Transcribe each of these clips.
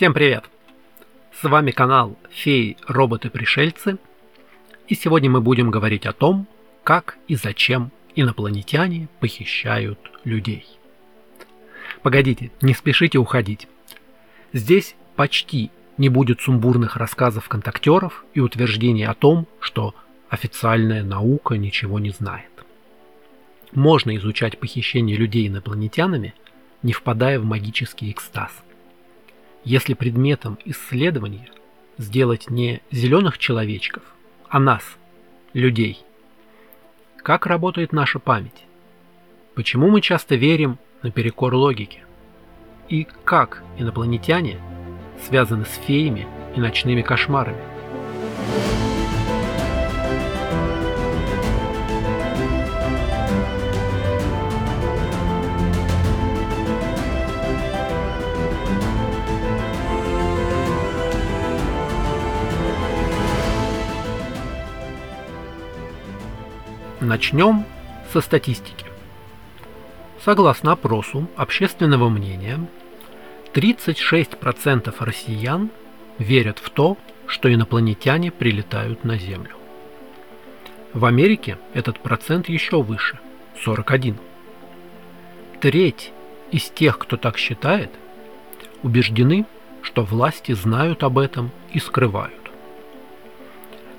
Всем привет! С вами канал Феи, роботы-пришельцы. И сегодня мы будем говорить о том, как и зачем инопланетяне похищают людей. Погодите, не спешите уходить. Здесь почти не будет сумбурных рассказов контактеров и утверждений о том, что официальная наука ничего не знает. Можно изучать похищение людей инопланетянами, не впадая в магический экстаз. Если предметом исследования сделать не зеленых человечков, а нас, людей. Как работает наша память? Почему мы часто верим наперекор логике? И как инопланетяне связаны с феями и ночными кошмарами? Начнем со статистики. Согласно опросу общественного мнения, 36% россиян верят в то, что инопланетяне прилетают на Землю. В Америке этот процент еще выше – 41. Треть из тех, кто так считает, убеждены, что власти знают об этом и скрывают.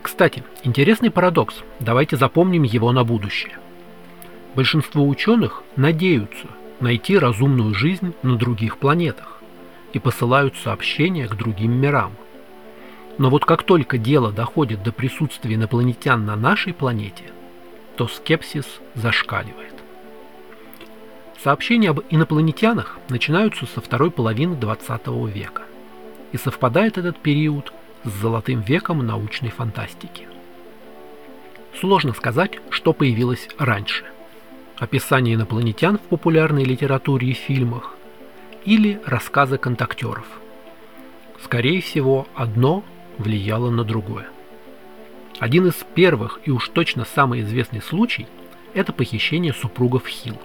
Кстати, интересный парадокс, давайте запомним его на будущее. Большинство ученых надеются найти разумную жизнь на других планетах и посылают сообщения к другим мирам. Но вот как только дело доходит до присутствия инопланетян на нашей планете, то скепсис зашкаливает. Сообщения об инопланетянах начинаются со второй половины 20 века. И совпадает этот период с золотым веком научной фантастики. Сложно сказать, что появилось раньше. Описание инопланетян в популярной литературе и фильмах или рассказы контактеров. Скорее всего, одно влияло на другое. Один из первых и уж точно самый известный случай – это похищение супругов Хилл.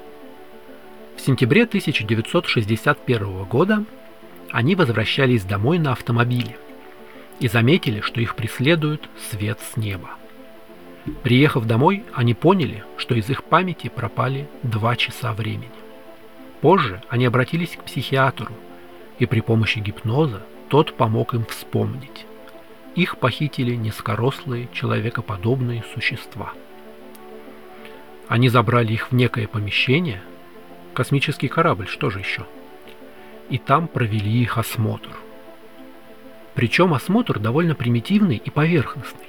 В сентябре 1961 года они возвращались домой на автомобиле и заметили, что их преследует свет с неба. Приехав домой, они поняли, что из их памяти пропали два часа времени. Позже они обратились к психиатру, и при помощи гипноза тот помог им вспомнить. Их похитили низкорослые, человекоподобные существа. Они забрали их в некое помещение, космический корабль, что же еще, и там провели их осмотр. Причем осмотр довольно примитивный и поверхностный.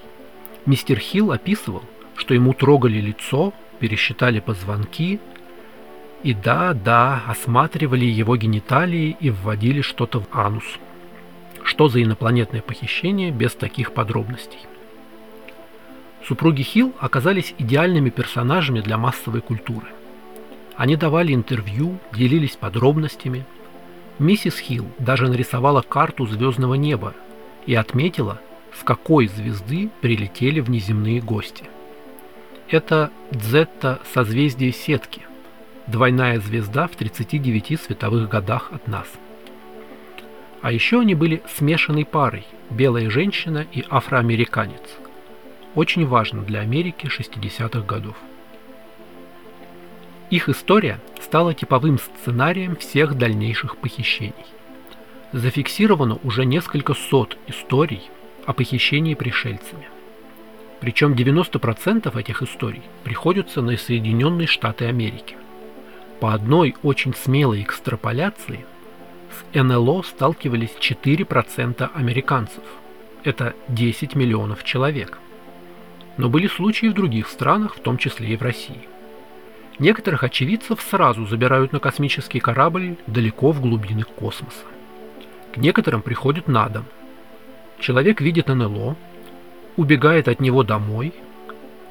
Мистер Хилл описывал, что ему трогали лицо, пересчитали позвонки и да-да, осматривали его гениталии и вводили что-то в анус. Что за инопланетное похищение без таких подробностей? Супруги Хилл оказались идеальными персонажами для массовой культуры. Они давали интервью, делились подробностями – Миссис Хилл даже нарисовала карту звездного неба и отметила, с какой звезды прилетели внеземные гости. Это Дзетта созвездие сетки, двойная звезда в 39 световых годах от нас. А еще они были смешанной парой, белая женщина и афроамериканец. Очень важно для Америки 60-х годов. Их история стала типовым сценарием всех дальнейших похищений. Зафиксировано уже несколько сот историй о похищении пришельцами. Причем 90% этих историй приходятся на Соединенные Штаты Америки. По одной очень смелой экстраполяции с НЛО сталкивались 4% американцев. Это 10 миллионов человек. Но были случаи в других странах, в том числе и в России. Некоторых очевидцев сразу забирают на космический корабль далеко в глубины космоса. К некоторым приходят на дом. Человек видит НЛО, убегает от него домой,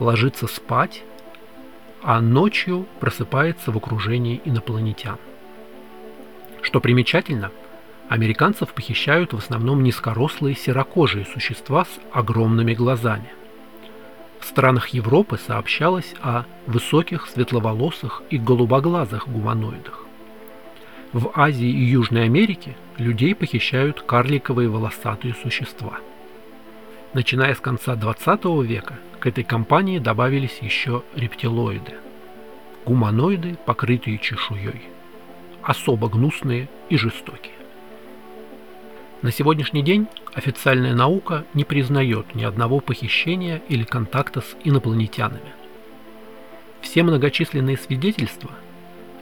ложится спать, а ночью просыпается в окружении инопланетян. Что примечательно, американцев похищают в основном низкорослые серокожие существа с огромными глазами – в странах Европы сообщалось о высоких светловолосых и голубоглазых гуманоидах. В Азии и Южной Америке людей похищают карликовые волосатые существа. Начиная с конца 20 века к этой компании добавились еще рептилоиды. Гуманоиды, покрытые чешуей. Особо гнусные и жестокие. На сегодняшний день официальная наука не признает ни одного похищения или контакта с инопланетянами. Все многочисленные свидетельства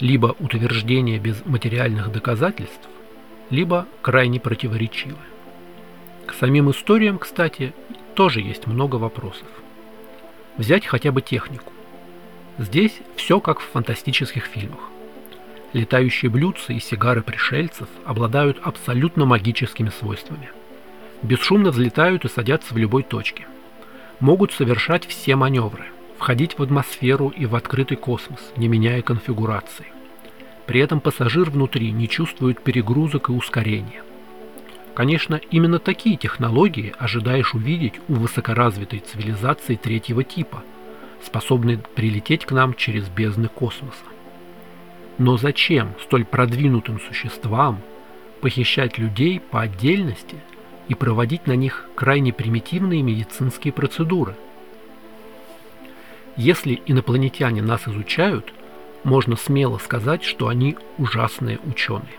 либо утверждения без материальных доказательств, либо крайне противоречивы. К самим историям, кстати, тоже есть много вопросов. Взять хотя бы технику. Здесь все как в фантастических фильмах. Летающие блюдца и сигары пришельцев обладают абсолютно магическими свойствами. Бесшумно взлетают и садятся в любой точке. Могут совершать все маневры, входить в атмосферу и в открытый космос, не меняя конфигурации. При этом пассажир внутри не чувствует перегрузок и ускорения. Конечно, именно такие технологии ожидаешь увидеть у высокоразвитой цивилизации третьего типа, способной прилететь к нам через бездны космоса. Но зачем столь продвинутым существам похищать людей по отдельности и проводить на них крайне примитивные медицинские процедуры? Если инопланетяне нас изучают, можно смело сказать, что они ужасные ученые.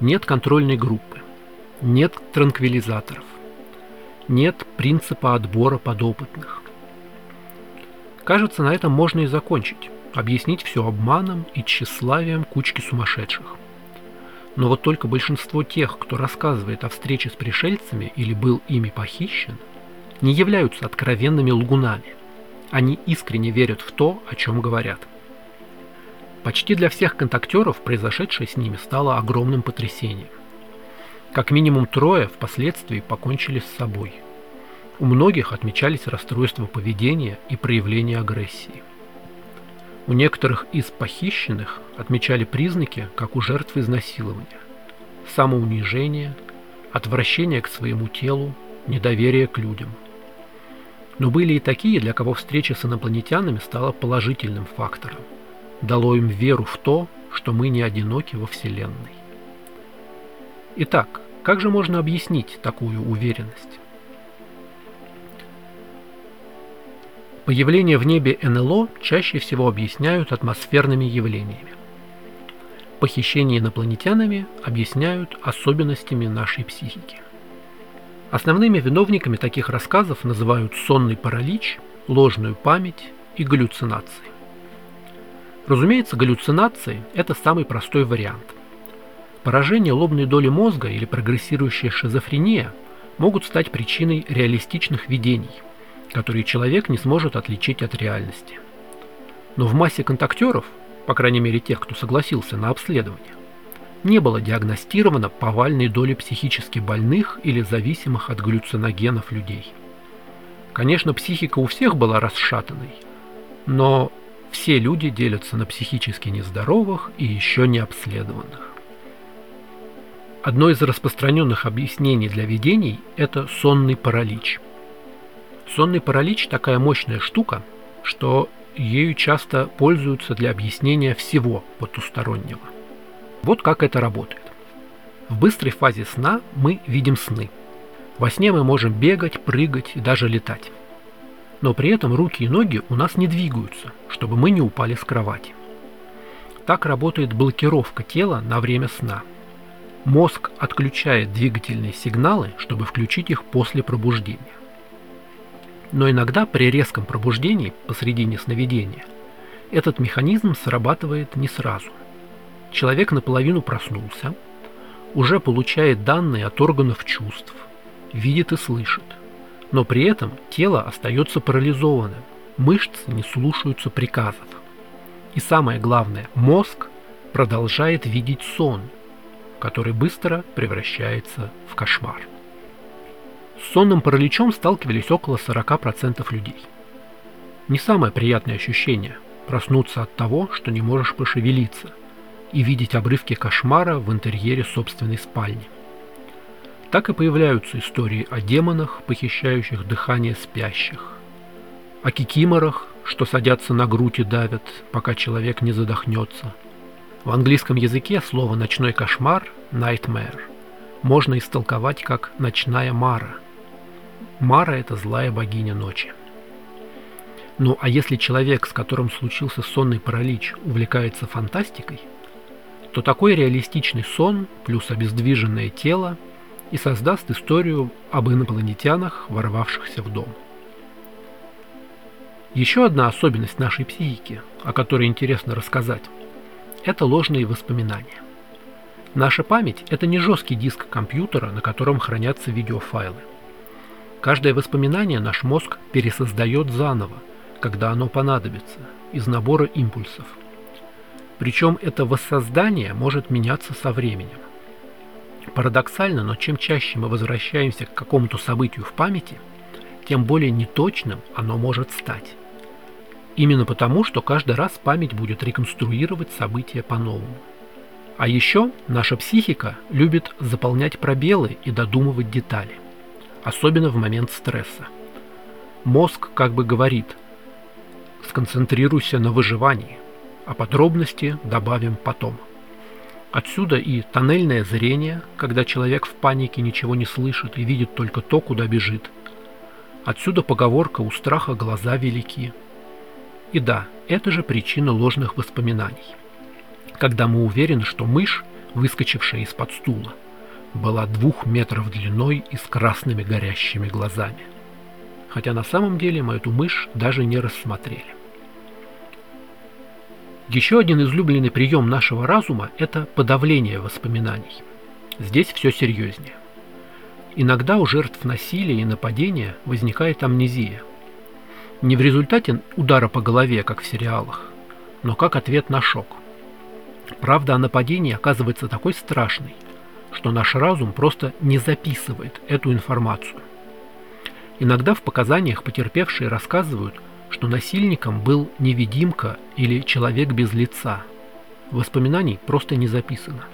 Нет контрольной группы, нет транквилизаторов, нет принципа отбора подопытных. Кажется, на этом можно и закончить объяснить все обманом и тщеславием кучки сумасшедших. Но вот только большинство тех, кто рассказывает о встрече с пришельцами или был ими похищен, не являются откровенными лгунами. Они искренне верят в то, о чем говорят. Почти для всех контактеров произошедшее с ними стало огромным потрясением. Как минимум трое впоследствии покончили с собой. У многих отмечались расстройства поведения и проявления агрессии. У некоторых из похищенных отмечали признаки, как у жертв изнасилования. Самоунижение, отвращение к своему телу, недоверие к людям. Но были и такие, для кого встреча с инопланетянами стала положительным фактором. Дало им веру в то, что мы не одиноки во Вселенной. Итак, как же можно объяснить такую уверенность? Появление в небе НЛО чаще всего объясняют атмосферными явлениями. Похищение инопланетянами объясняют особенностями нашей психики. Основными виновниками таких рассказов называют сонный паралич, ложную память и галлюцинации. Разумеется, галлюцинации – это самый простой вариант. Поражение лобной доли мозга или прогрессирующая шизофрения могут стать причиной реалистичных видений – которые человек не сможет отличить от реальности. Но в массе контактеров, по крайней мере тех, кто согласился на обследование, не было диагностировано повальной доли психически больных или зависимых от галлюциногенов людей. Конечно, психика у всех была расшатанной, но все люди делятся на психически нездоровых и еще не обследованных. Одно из распространенных объяснений для видений – это сонный паралич – Сонный паралич такая мощная штука, что ею часто пользуются для объяснения всего потустороннего. Вот как это работает. В быстрой фазе сна мы видим сны. Во сне мы можем бегать, прыгать и даже летать. Но при этом руки и ноги у нас не двигаются, чтобы мы не упали с кровати. Так работает блокировка тела на время сна. Мозг отключает двигательные сигналы, чтобы включить их после пробуждения. Но иногда при резком пробуждении посредине сновидения этот механизм срабатывает не сразу. Человек наполовину проснулся, уже получает данные от органов чувств, видит и слышит, но при этом тело остается парализованным, мышцы не слушаются приказов. И самое главное, мозг продолжает видеть сон, который быстро превращается в кошмар. С сонным параличом сталкивались около 40% людей. Не самое приятное ощущение – проснуться от того, что не можешь пошевелиться, и видеть обрывки кошмара в интерьере собственной спальни. Так и появляются истории о демонах, похищающих дыхание спящих, о кикиморах, что садятся на грудь и давят, пока человек не задохнется, В английском языке слово «ночной кошмар» – nightmare можно истолковать как «ночная Мара». Мара – это злая богиня ночи. Ну а если человек, с которым случился сонный паралич, увлекается фантастикой, то такой реалистичный сон плюс обездвиженное тело и создаст историю об инопланетянах, ворвавшихся в дом. Еще одна особенность нашей психики, о которой интересно рассказать, это ложные воспоминания. Наша память – это не жесткий диск компьютера, на котором хранятся видеофайлы. Каждое воспоминание наш мозг пересоздает заново, когда оно понадобится, из набора импульсов. Причем это воссоздание может меняться со временем. Парадоксально, но чем чаще мы возвращаемся к какому-то событию в памяти, тем более неточным оно может стать. Именно потому, что каждый раз память будет реконструировать события по-новому. А еще наша психика любит заполнять пробелы и додумывать детали, особенно в момент стресса. Мозг как бы говорит «сконцентрируйся на выживании, а подробности добавим потом». Отсюда и тоннельное зрение, когда человек в панике ничего не слышит и видит только то, куда бежит. Отсюда поговорка «у страха глаза велики». И да, это же причина ложных воспоминаний. Когда мы уверены, что мышь, выскочившая из-под стула, была двух метров длиной и с красными горящими глазами. Хотя на самом деле мы эту мышь даже не рассмотрели. Еще один излюбленный прием нашего разума – это подавление воспоминаний. Здесь все серьезнее. Иногда у жертв насилия и нападения возникает амнезия. Не в результате удара по голове, как в сериалах, но как ответ на шок. Правда о нападении оказывается такой страшной, что наш разум просто не записывает эту информацию. Иногда в показаниях потерпевшие рассказывают, что насильником был невидимка или человек без лица. Воспоминаний просто не записано.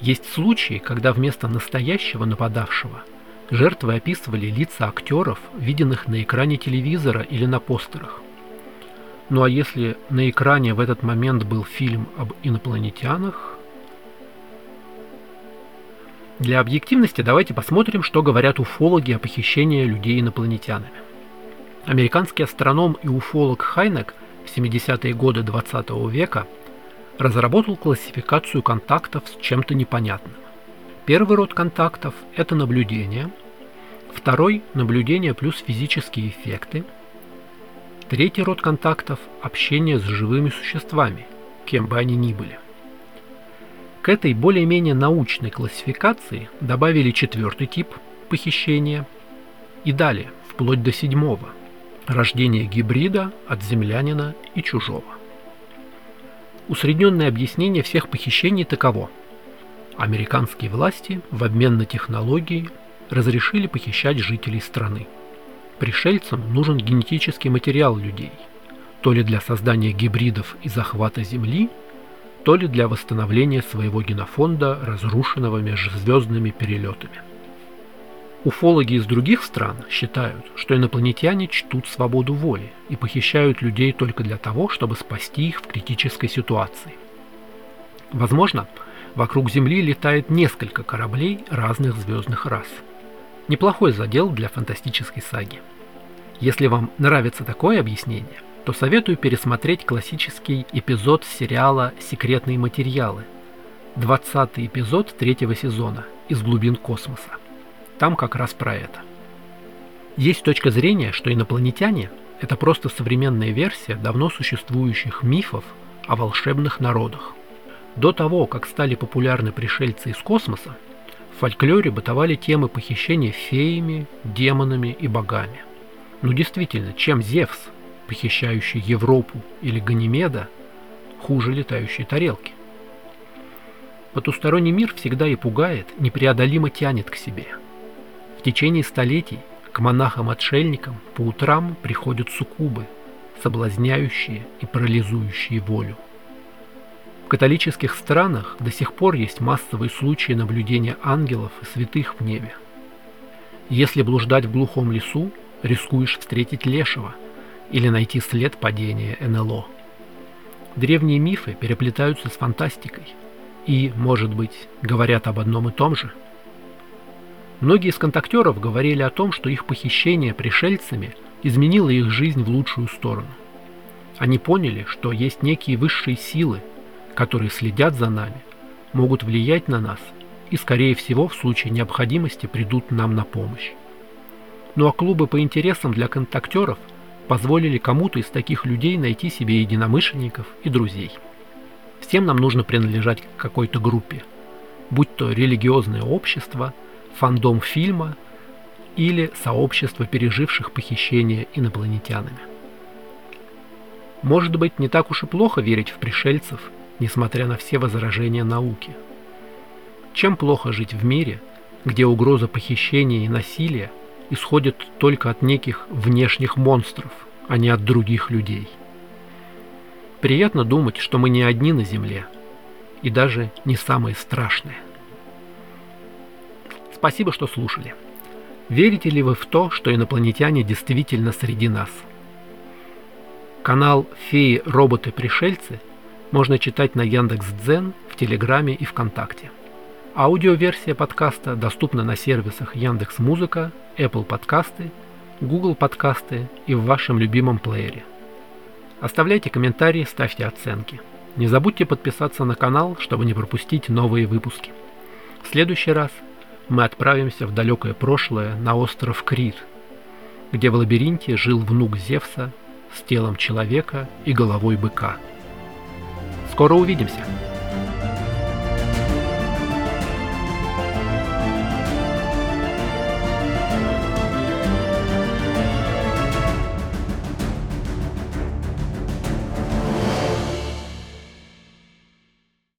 Есть случаи, когда вместо настоящего нападавшего жертвы описывали лица актеров, виденных на экране телевизора или на постерах. Ну а если на экране в этот момент был фильм об инопланетянах? Для объективности давайте посмотрим, что говорят уфологи о похищении людей инопланетянами. Американский астроном и уфолог Хайнек в 70-е годы 20 века разработал классификацию контактов с чем-то непонятным. Первый род контактов – это наблюдение, второй – наблюдение плюс физические эффекты, третий род контактов – общение с живыми существами, кем бы они ни были. К этой более-менее научной классификации добавили четвертый тип похищения и далее, вплоть до седьмого – Рождение гибрида от землянина и чужого. Усредненное объяснение всех похищений таково. Американские власти в обмен на технологии разрешили похищать жителей страны. Пришельцам нужен генетический материал людей, то ли для создания гибридов и захвата Земли, то ли для восстановления своего генофонда, разрушенного межзвездными перелетами. Уфологи из других стран считают, что инопланетяне чтут свободу воли и похищают людей только для того, чтобы спасти их в критической ситуации. Возможно, вокруг Земли летает несколько кораблей разных звездных рас. Неплохой задел для фантастической саги. Если вам нравится такое объяснение, то советую пересмотреть классический эпизод сериала «Секретные материалы», 20 эпизод третьего сезона «Из глубин космоса». Там как раз про это. Есть точка зрения, что инопланетяне – это просто современная версия давно существующих мифов о волшебных народах. До того, как стали популярны пришельцы из космоса, в фольклоре бытовали темы похищения феями, демонами и богами. Ну действительно, чем Зевс, похищающий Европу или Ганимеда, хуже летающей тарелки? Потусторонний мир всегда и пугает, непреодолимо тянет к себе – течение столетий к монахам-отшельникам по утрам приходят суккубы, соблазняющие и парализующие волю. В католических странах до сих пор есть массовые случаи наблюдения ангелов и святых в небе. Если блуждать в глухом лесу, рискуешь встретить лешего или найти след падения НЛО. Древние мифы переплетаются с фантастикой и, может быть, говорят об одном и том же. Многие из контактеров говорили о том, что их похищение пришельцами изменило их жизнь в лучшую сторону. Они поняли, что есть некие высшие силы, которые следят за нами, могут влиять на нас и, скорее всего, в случае необходимости придут нам на помощь. Ну а клубы по интересам для контактеров позволили кому-то из таких людей найти себе единомышленников и друзей. Всем нам нужно принадлежать к какой-то группе, будь то религиозное общество, фандом фильма или сообщество переживших похищение инопланетянами. Может быть, не так уж и плохо верить в пришельцев, несмотря на все возражения науки. Чем плохо жить в мире, где угроза похищения и насилия исходит только от неких внешних монстров, а не от других людей? Приятно думать, что мы не одни на Земле, и даже не самые страшные. Спасибо, что слушали. Верите ли вы в то, что инопланетяне действительно среди нас – Канал «Феи, роботы, пришельцы» можно читать на Яндекс.Дзен, в Телеграме и ВКонтакте. Аудиоверсия подкаста доступна на сервисах Яндекс Музыка, Apple Подкасты, Google Подкасты и в вашем любимом плеере. Оставляйте комментарии, ставьте оценки. Не забудьте подписаться на канал, чтобы не пропустить новые выпуски. В следующий раз мы отправимся в далекое прошлое на остров Крит, где в лабиринте жил внук Зевса с телом человека и головой быка. Скоро увидимся!